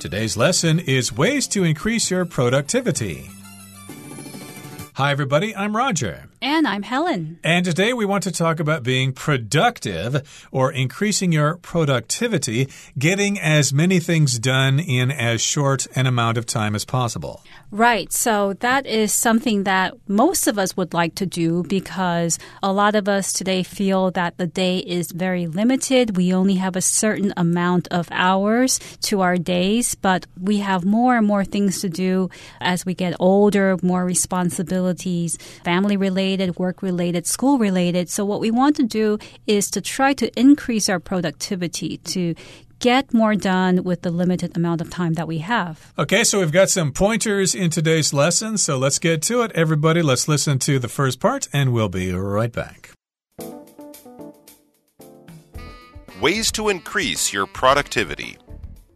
Today's lesson is ways to increase your productivity. Hi, everybody. I'm Roger. And I'm Helen. And today we want to talk about being productive or increasing your productivity, getting as many things done in as short an amount of time as possible. Right. So that is something that most of us would like to do because a lot of us today feel that the day is very limited. We only have a certain amount of hours to our days, but we have more and more things to do as we get older, more responsibilities, family related, work related, school related. So what we want to do is to try to increase our productivity to get more done with the limited amount of time that we have. Okay, so we've got some pointers in today's lesson, so let's get to it. Everybody, let's listen to the first part, and we'll be right back. Ways to increase your productivity.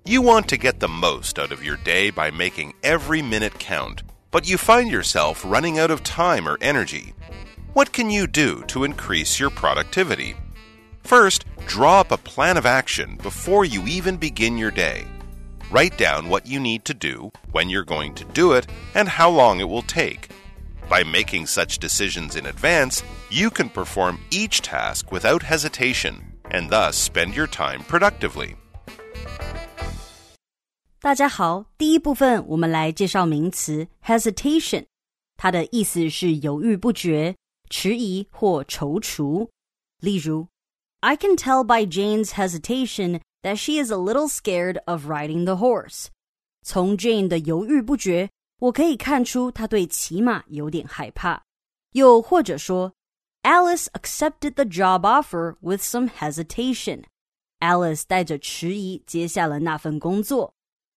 You want to get the most out of your day by making every minute count, but you find yourself running out of time or energy. What can you do to increase your productivity? First, draw up a plan of action before you even begin your day. Write down what you need to do, when you're going to do it, and how long it will take. By making such decisions in advance, you can perform each task without hesitation and thus spend your time productively. 大家好，第一部分我们来介绍名词 hesitation，它的意思是犹豫不决、迟疑或踌躇。例如 I can tell by Jane's hesitation that she is a little scared of riding the horse. 从 Jane 的犹豫不决，我可以看出她对骑马有点害怕。又或者说，Alice accepted the job offer with some hesitation. Alice 带着迟疑接下了那份工作。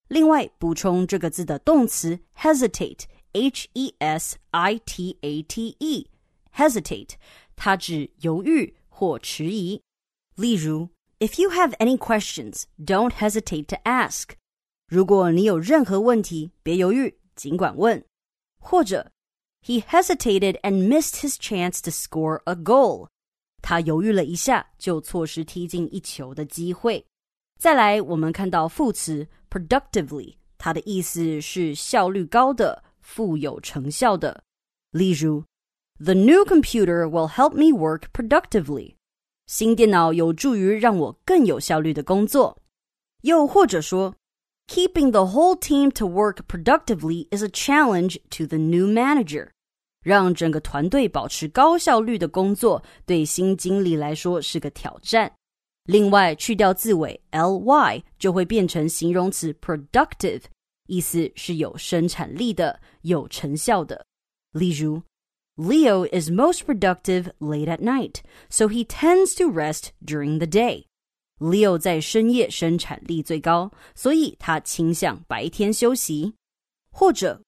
另外，补充这个字的动词 hesitate，h e s i t a t e，hesitate，它指犹豫或迟疑。例如，If you have any questions, don't hesitate to ask。如果你有任何问题，别犹豫，尽管问。或者，He hesitated and missed his chance to score a goal。他犹豫了一下，就错失踢进一球的机会。再来，我们看到副词 productively，它的意思是效率高的、富有成效的。例如，The new computer will help me work productively。新电脑有助于让我更有效率的工作。又或者说，Keeping the whole team to work productively is a challenge to the new manager。让整个团队保持高效率的工作，对新经理来说是个挑战。 另外，去掉字尾 ly，就会变成形容词 productive，意思是有生产力的、有成效的。例如。Leo is most productive late at night, so he tends to rest during the day. Leo 在深夜生产力最高，所以他倾向白天休息。或者，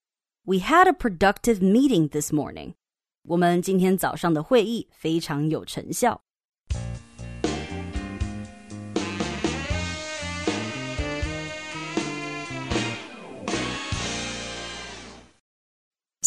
We had a productive meeting this morning. 我们今天早上的会议非常有成效。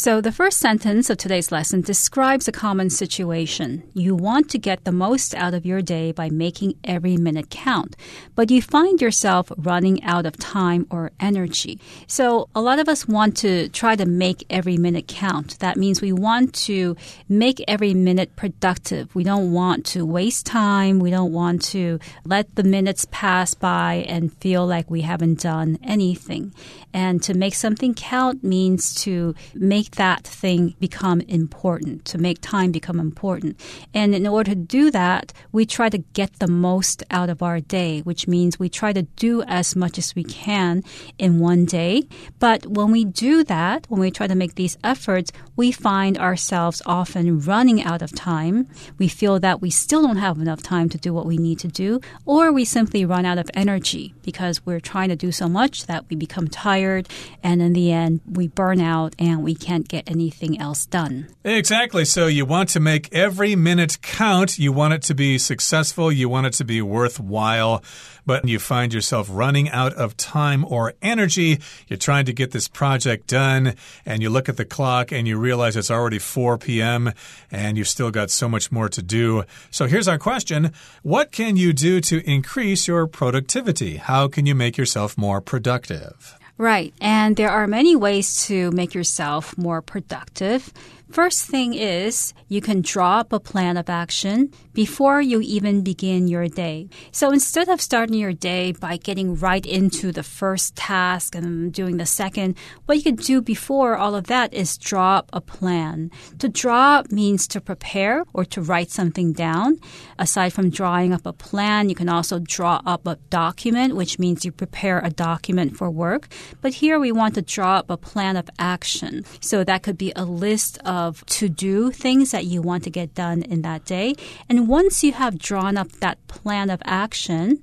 So, the first sentence of today's lesson describes a common situation. You want to get the most out of your day by making every minute count, but you find yourself running out of time or energy. So, a lot of us want to try to make every minute count. That means we want to make every minute productive. We don't want to waste time. We don't want to let the minutes pass by and feel like we haven't done anything. And to make something count means to make that thing become important, to make time become important. And in order to do that, we try to get the most out of our day, which means we try to do as much as we can in one day. But when we do that, when we try to make these efforts, we find ourselves often running out of time. We feel that we still don't have enough time to do what we need to do, or we simply run out of energy because we're trying to do so much that we become tired and in the end we burn out and we can't can't get anything else done. Exactly. So you want to make every minute count. You want it to be successful. You want it to be worthwhile but you find yourself running out of time or energy. You're trying to get this project done, and you look at the clock and you realize it's already 4 p.m. and you've still got so much more to do. So here's our question What can you do to increase your productivity? How can you make yourself more productive? Right. And there are many ways to make yourself more productive. First thing is you can draw up a plan of action before you even begin your day. So instead of starting your day by getting right into the first task and doing the second, what you can do before all of that is draw up a plan. To draw up means to prepare or to write something down. Aside from drawing up a plan, you can also draw up a document, which means you prepare a document for work. But here we want to draw up a plan of action. So that could be a list of of to do things that you want to get done in that day. And once you have drawn up that plan of action,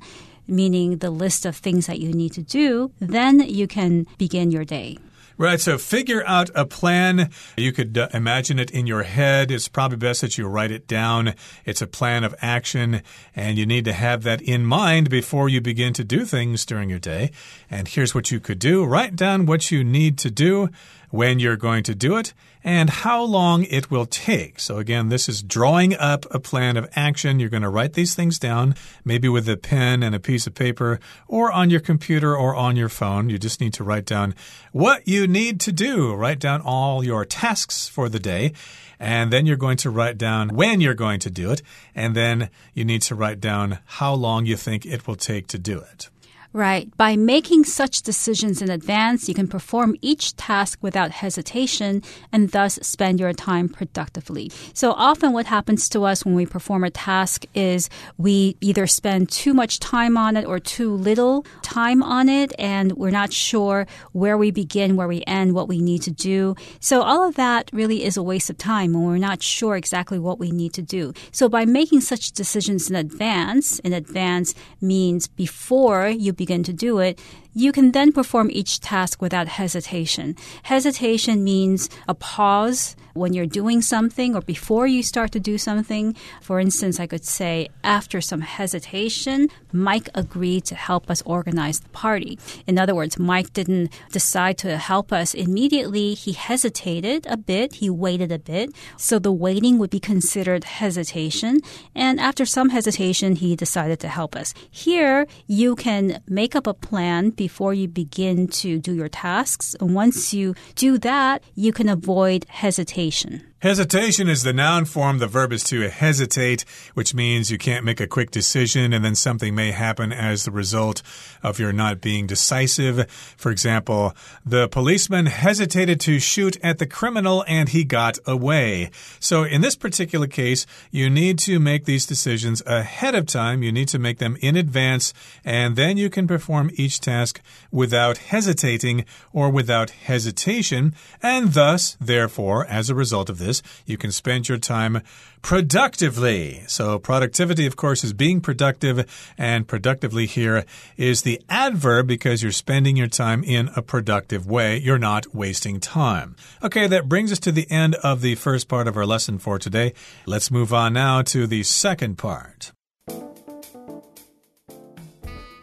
meaning the list of things that you need to do, then you can begin your day. Right, so figure out a plan. You could uh, imagine it in your head. It's probably best that you write it down. It's a plan of action, and you need to have that in mind before you begin to do things during your day. And here's what you could do write down what you need to do when you're going to do it, and how long it will take. So, again, this is drawing up a plan of action. You're going to write these things down, maybe with a pen and a piece of paper, or on your computer or on your phone. You just need to write down what you need to do. Write down all your tasks for the day. And then you're going to write down when you're going to do it. And then you need to write down how long you think it will take to do it. Right. By making such decisions in advance, you can perform each task without hesitation and thus spend your time productively. So often what happens to us when we perform a task is we either spend too much time on it or too little time on it and we're not sure where we begin, where we end, what we need to do. So all of that really is a waste of time when we're not sure exactly what we need to do. So by making such decisions in advance, in advance means before you begin to do it, you can then perform each task without hesitation. Hesitation means a pause when you're doing something or before you start to do something. For instance, I could say, after some hesitation, Mike agreed to help us organize the party. In other words, Mike didn't decide to help us immediately. He hesitated a bit, he waited a bit. So the waiting would be considered hesitation. And after some hesitation, he decided to help us. Here, you can make up a plan before you begin to do your tasks. And once you do that, you can avoid hesitation. Hesitation is the noun form. The verb is to hesitate, which means you can't make a quick decision and then something may happen as the result of your not being decisive. For example, the policeman hesitated to shoot at the criminal and he got away. So in this particular case, you need to make these decisions ahead of time. You need to make them in advance and then you can perform each task without hesitating or without hesitation. And thus, therefore, as a result of this, is you can spend your time productively. So, productivity, of course, is being productive, and productively here is the adverb because you're spending your time in a productive way. You're not wasting time. Okay, that brings us to the end of the first part of our lesson for today. Let's move on now to the second part.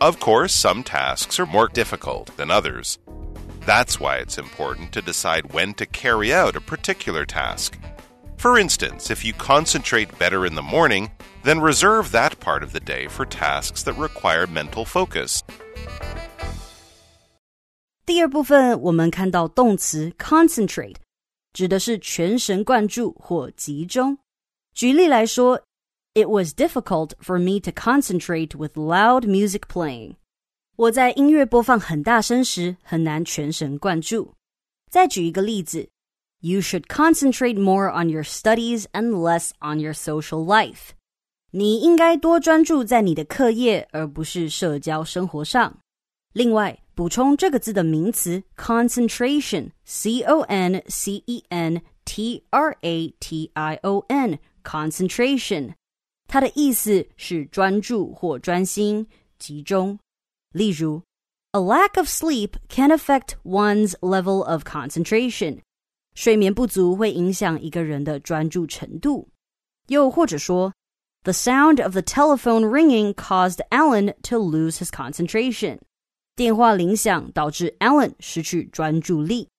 Of course, some tasks are more difficult than others. That's why it's important to decide when to carry out a particular task. For instance, if you concentrate better in the morning, then reserve that part of the day for tasks that require mental focus. 第二部分，我们看到动词 concentrate，指的是全神贯注或集中。举例来说，It was difficult for me to concentrate with loud music playing. 我在音乐播放很大声时很难全神贯注。再举一个例子，You should concentrate more on your studies and less on your social life。你应该多专注在你的课业，而不是社交生活上。另外，补充这个字的名词 concentration，c o n c e n t r a t i o n，concentration，它的意思是专注或专心、集中。例如，A lack of sleep can affect one's level of concentration。 睡眠不足会影响一个人的专注程度。又或者说，The sound of the telephone ringing caused Alan to lose his concentration。电话铃响导致 Alan 失去专注力。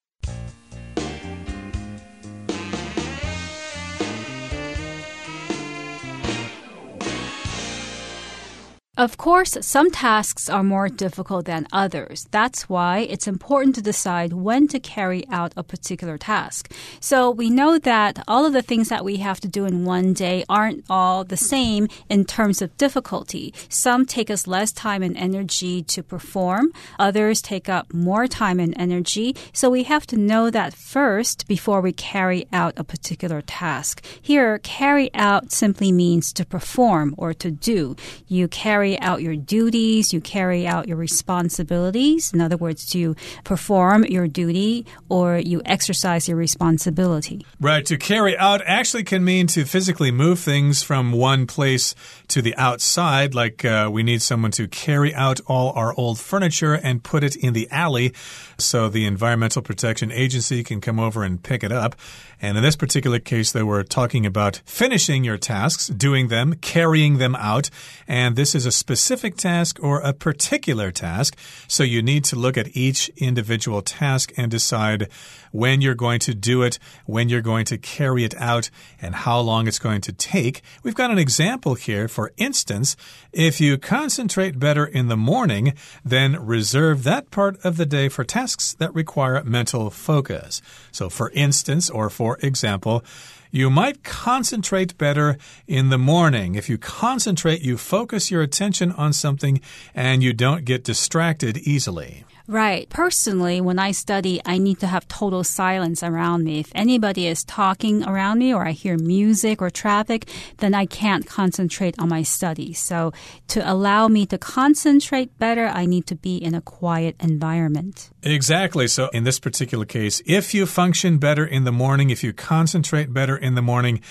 Of course, some tasks are more difficult than others. That's why it's important to decide when to carry out a particular task. So we know that all of the things that we have to do in one day aren't all the same in terms of difficulty. Some take us less time and energy to perform. Others take up more time and energy. So we have to know that first before we carry out a particular task. Here, carry out simply means to perform or to do. You carry carry out your duties, you carry out your responsibilities. In other words, you perform your duty or you exercise your responsibility. Right. To carry out actually can mean to physically move things from one place to the outside, like uh, we need someone to carry out all our old furniture and put it in the alley so the Environmental Protection Agency can come over and pick it up. And in this particular case, they were talking about finishing your tasks, doing them, carrying them out. And this is a specific task or a particular task. So you need to look at each individual task and decide when you're going to do it, when you're going to carry it out, and how long it's going to take. We've got an example here. For instance, if you concentrate better in the morning, then reserve that part of the day for tasks that require mental focus. So, for instance, or for example, you might concentrate better in the morning. If you concentrate, you focus your attention on something and you don't get distracted easily. Right. Personally, when I study, I need to have total silence around me. If anybody is talking around me or I hear music or traffic, then I can't concentrate on my study. So to allow me to concentrate better, I need to be in a quiet environment. Exactly. So in this particular case, if you function better in the morning, if you concentrate better in the morning,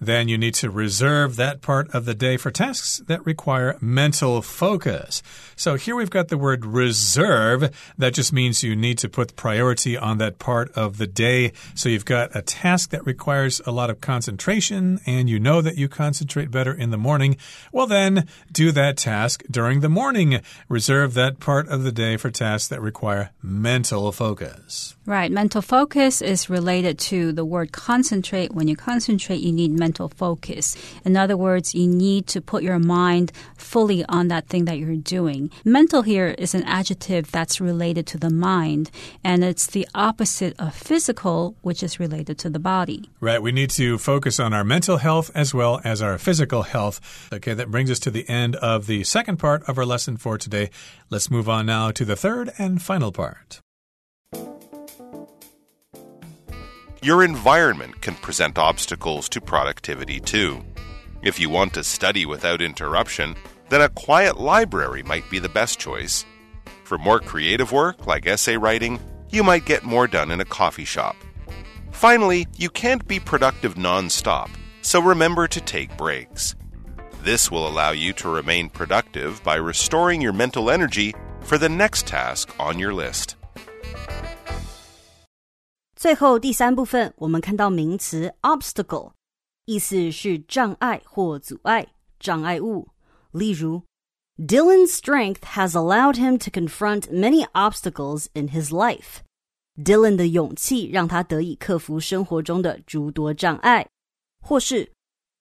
then you need to reserve that part of the day for tasks that require mental focus. So here we've got the word reserve. That just means you need to put priority on that part of the day. So you've got a task that requires a lot of concentration, and you know that you concentrate better in the morning. Well, then do that task during the morning. Reserve that part of the day for tasks that require mental focus. Right. Mental focus is related to the word concentrate. When you concentrate, you need mental focus. In other words, you need to put your mind fully on that thing that you're doing. Mental here is an adjective that's related to the mind, and it's the opposite of physical, which is related to the body. Right. We need to focus on our mental health as well as our physical health. Okay, that brings us to the end of the second part of our lesson for today. Let's move on now to the third and final part. Your environment can present obstacles to productivity too. If you want to study without interruption, then a quiet library might be the best choice. For more creative work, like essay writing, you might get more done in a coffee shop. Finally, you can't be productive non-stop, so remember to take breaks. This will allow you to remain productive by restoring your mental energy for the next task on your list. 最后第三部分，我们看到名词 obstacle，意思是障碍或阻碍、障碍物。例如 ，Dylan's strength has allowed him to confront many obstacles in his life。Dylan 的勇气让他得以克服生活中的诸多障碍。或是，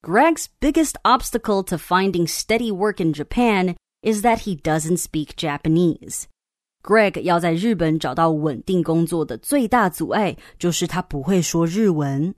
Greg's biggest obstacle to finding steady work in Japan is that he doesn't speak Japanese。Greg 要在日本找到稳定工作的最大阻碍，就是他不会说日文。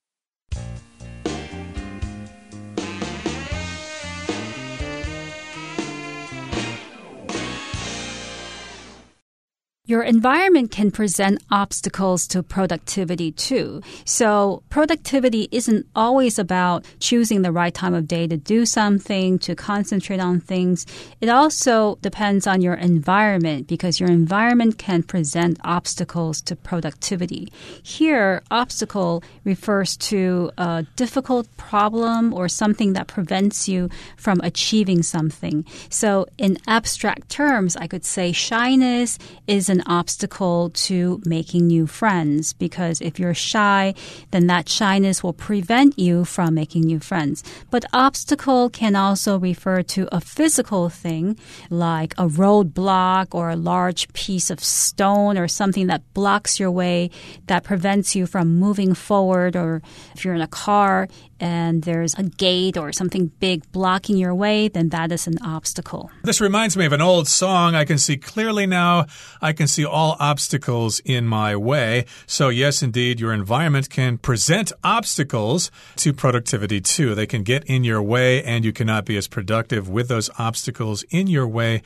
Your environment can present obstacles to productivity too. So productivity isn't always about choosing the right time of day to do something, to concentrate on things. It also depends on your environment because your environment can present obstacles to productivity. Here, obstacle refers to a difficult problem or something that prevents you from achieving something. So in abstract terms, I could say shyness is an an obstacle to making new friends because if you're shy, then that shyness will prevent you from making new friends. But obstacle can also refer to a physical thing like a roadblock or a large piece of stone or something that blocks your way that prevents you from moving forward or if you're in a car and there's a gate or something big blocking your way, then that is an obstacle. This reminds me of an old song. I can see clearly now. I can see all obstacles in my way. So, yes, indeed, your environment can present obstacles to productivity too. They can get in your way, and you cannot be as productive with those obstacles in your way.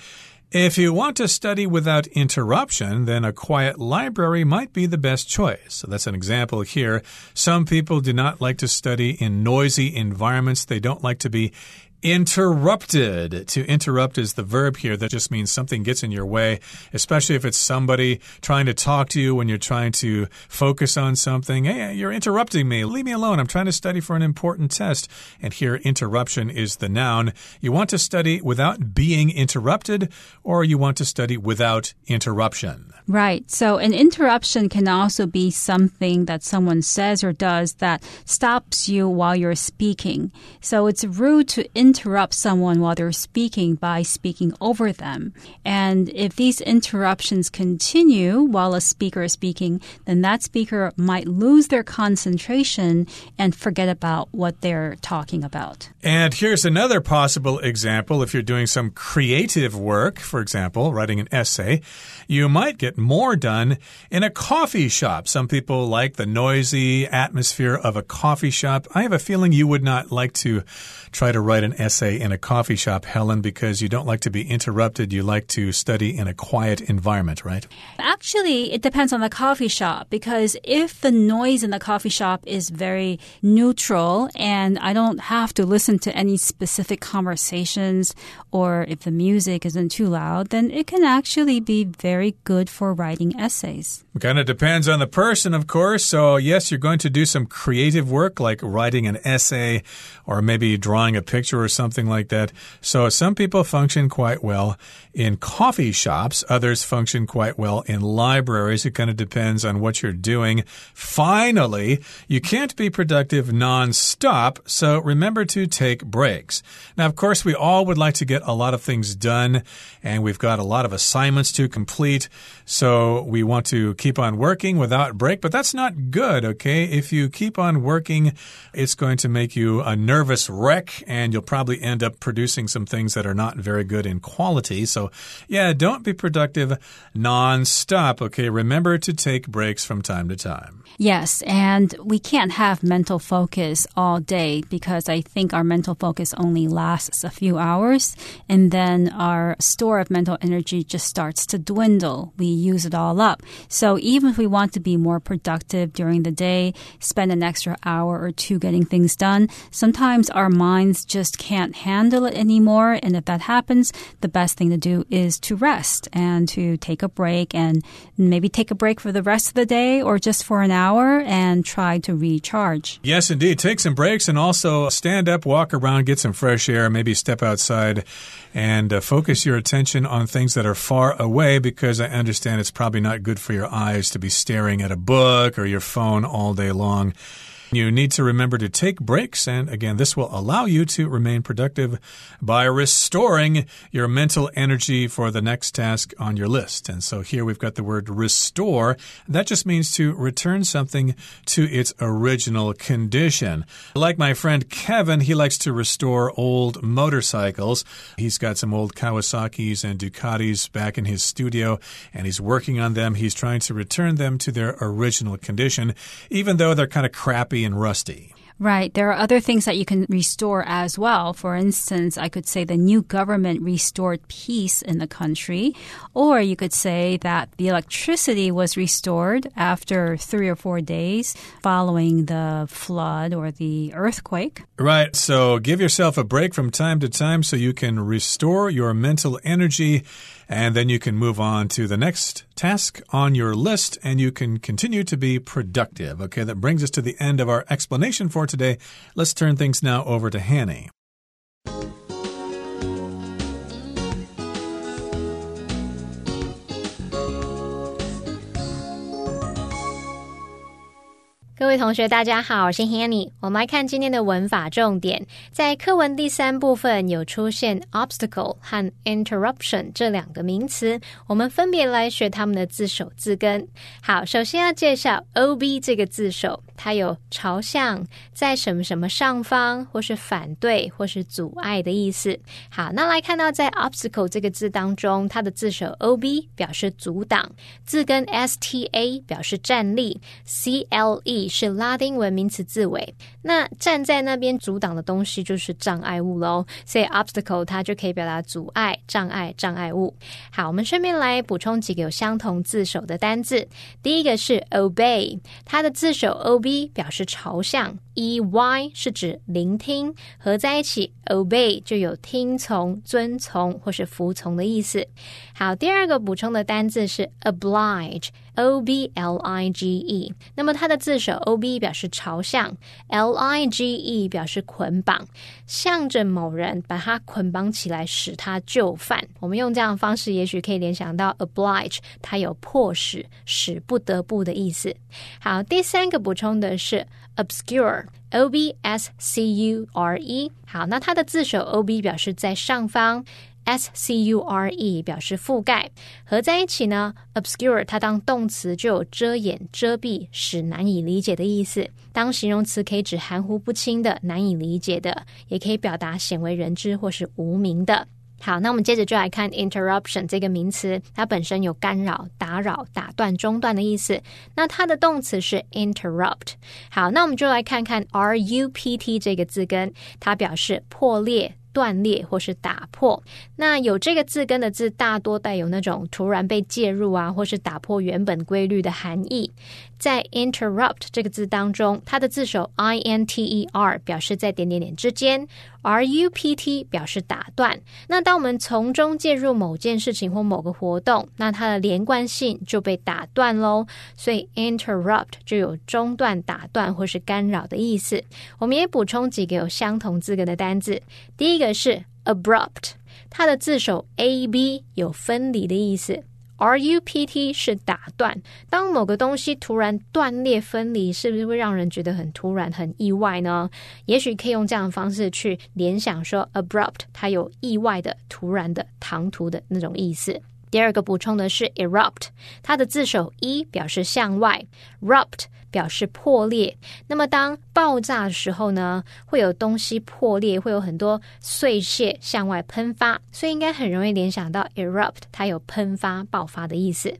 If you want to study without interruption, then a quiet library might be the best choice. So that's an example here. Some people do not like to study in noisy environments. They don't like to be interrupted. To interrupt is the verb here. That just means something gets in your way, especially if it's somebody trying to talk to you when you're trying to focus on something. Hey, you're interrupting me. Leave me alone. I'm trying to study for an important test. And here, interruption is the noun. You want to study without being interrupted, or you want to study without interruption. Right. So an interruption can also be something that someone says or does that stops you while you're speaking. So it's rude to interrupt someone while they're speaking by speaking over them. And if these interruptions continue while a speaker is speaking, then that speaker might lose their concentration and forget about what they're talking about. And here's another possible example. If you're doing some creative work, for example, writing an essay, you might get more done in a coffee shop. Some people like the noisy atmosphere of a coffee shop. I have a feeling you would not like to try to write an essay in a coffee shop, Helen, because you don't like to be interrupted. You like to study in a quiet environment, right? Actually, it depends on the coffee shop because if the noise in the coffee shop is very neutral and I don't have to listen to any specific conversations or if the music isn't too loud, then it can actually be very good for writing essays. It kind of depends on the person, of course. So, yes, you're going to do some creative work like writing an essay or maybe drawing a picture or something like that. So, some people function quite well in coffee shops, others function quite well in libraries. It kind of depends on what you're doing. Finally, you can't be productive nonstop, so remember to take breaks. Now, of course, we all would like to get a lot of things done, and we've got a lot of assignments to complete, so we want to keep on working without break, but that's not good, okay? If you keep on working, it's going to make you a nervous wreck, and you'll probably end up producing some things that are not very good in quality. So, yeah, don't be productive nonstop, okay? Remember to take breaks from time to time. Yes, and we can't have mental focus all day because I think our mental focus only lasts a few hours and then our store of mental energy just starts to dwindle. We use it all up. So even if we want to be more productive during the day, spend an extra hour or two getting things done, sometimes our minds just can't handle it anymore. And if that happens, the best thing to do is to rest and to take a break and maybe take a break for the rest of the day or just for an hour and try to recharge. Yes, indeed. Take some breaks and also stand up, walk around, get some fresh air, maybe step outside and uh, focus your attention on things that are far away because I understand it's probably not good for your eyes to be staring at a book or your phone all day long. You need to remember to take breaks, and again, this will allow you to remain productive by restoring your mental energy for the next task on your list. And so here we've got the word restore. That just means to return something to its original condition. Like my friend Kevin, he likes to restore old motorcycles. He's got some old Kawasaki's and Ducatis back in his studio, and he's working on them. He's trying to return them to their original condition, even though they're kind of crappy and rusty. Right. There are other things that you can restore as well. For instance, I could say the new government restored peace in the country, or you could say that the electricity was restored after three or four days following the flood or the earthquake. Right. So give yourself a break from time to time so you can restore your mental energy and then you can move on to the next task on your list and you can continue to be productive. Okay, that brings us to the end of our explanation for today. Let's turn things now over to Hanny. 各位同学，大家好，我是 Hanny。我们来看今天的文法重点，在课文第三部分有出现 obstacle 和 interruption 这两个名词，我们分别来学它们的字首字根。好，首先要介绍 ob 这个字首，它有朝向、在什么什么上方，或是反对，或是阻碍的意思。好，那来看到在 obstacle 这个字当中，它的字首 ob 表示阻挡，字根 sta 表示站立，cle。是拉丁文名词字尾，那站在那边阻挡的东西就是障碍物喽。所以 obstacle 它就可以表达阻碍、障碍、障碍物。好，我们顺便来补充几个有相同字首的单字。第一个是 obey，它的字首 ob 表示朝向，ey 是指聆听，合在一起 obey 就有听从、遵从或是服从的意思。好，第二个补充的单字是 oblige。O B L I G E，那么它的字首 O B 表示朝向，L I G E 表示捆绑，向着某人把他捆绑起来，使他就范。我们用这样的方式，也许可以联想到 oblige，它有迫使、使不得不的意思。好，第三个补充的是 obscure，O B S C U R E。好，那它的字首 O B 表示在上方。S C U R E 表示覆盖，合在一起呢，obscure 它当动词就有遮掩、遮蔽、使难以理解的意思；当形容词可以指含糊不清的、难以理解的，也可以表达鲜为人知或是无名的。好，那我们接着就来看 interruption 这个名词，它本身有干扰、打扰、打断、中断的意思。那它的动词是 interrupt。好，那我们就来看看 R U P T 这个字根，它表示破裂。断裂或是打破，那有这个字根的字，大多带有那种突然被介入啊，或是打破原本规律的含义。在 interrupt 这个字当中，它的字首 i n t e r 表示在点点点之间，r u p t 表示打断。那当我们从中介入某件事情或某个活动，那它的连贯性就被打断喽。所以 interrupt 就有中断、打断或是干扰的意思。我们也补充几个有相同字根的单字。第一个是 abrupt，它的字首 a b 有分离的意思。R U P T 是打断，当某个东西突然断裂分离，是不是会让人觉得很突然、很意外呢？也许可以用这样的方式去联想，说 abrupt 它有意外的、突然的、唐突的那种意思。第二个补充的是 erupt，它的字首 e 表示向外，rupt。表示破裂。那么，当爆炸的时候呢，会有东西破裂，会有很多碎屑向外喷发，所以应该很容易联想到 erupt，它有喷发、爆发的意思。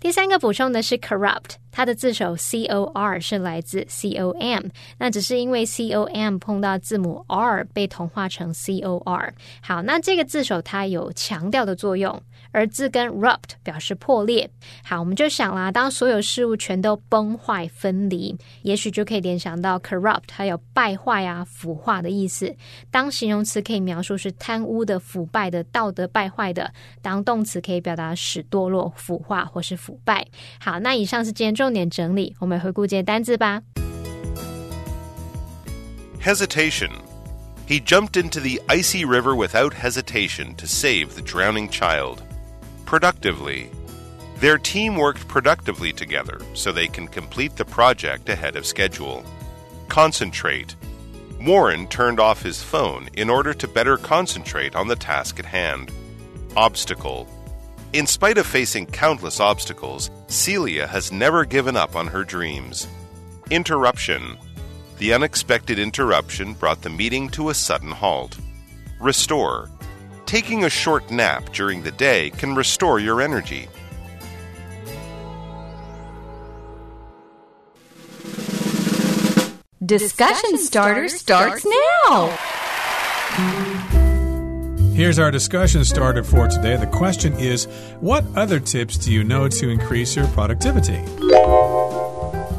第三个补充的是 corrupt，它的字首 c o r 是来自 c o m，那只是因为 c o m 碰到字母 r 被同化成 c o r。好，那这个字首它有强调的作用。而字根 rupt 表示破裂。好，我们就想啦，当所有事物全都崩坏分离，也许就可以联想到 corrupt，它有败坏啊、腐化的意思。当形容词可以描述是贪污的、腐败的、道德败坏的；当动词可以表达使堕落、腐化或是腐败。好，那以上是今天重点整理，我们回顾这些单字吧。Hesitation. He jumped into the icy river without hesitation to save the drowning child. Productively. Their team worked productively together so they can complete the project ahead of schedule. Concentrate. Warren turned off his phone in order to better concentrate on the task at hand. Obstacle. In spite of facing countless obstacles, Celia has never given up on her dreams. Interruption. The unexpected interruption brought the meeting to a sudden halt. Restore taking a short nap during the day can restore your energy. Discussion starter starts now. Here's our discussion starter for today. The question is What other tips do you know to increase your productivity?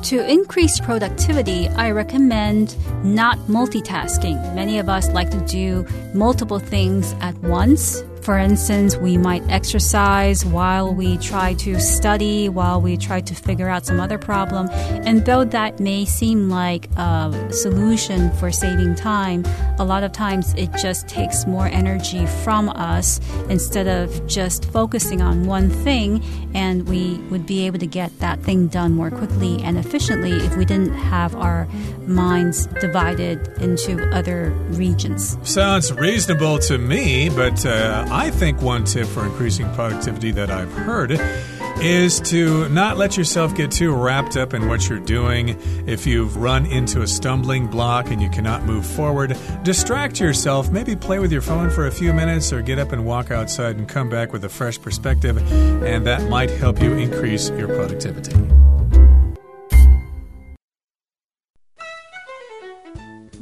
To increase productivity, I recommend not multitasking. Many of us like to do multiple things at once. For instance, we might exercise while we try to study, while we try to figure out some other problem. And though that may seem like a solution for saving time, a lot of times it just takes more energy from us instead of just focusing on one thing, and we would be able to get that thing done more quickly and efficiently if we didn't have our minds divided into other regions. Sounds reasonable to me, but uh, I think one tip for increasing productivity that I've heard is to not let yourself get too wrapped up in what you're doing. If you've run into a stumbling block and you cannot move forward, distract yourself. Maybe play with your phone for a few minutes or get up and walk outside and come back with a fresh perspective, and that might help you increase your productivity.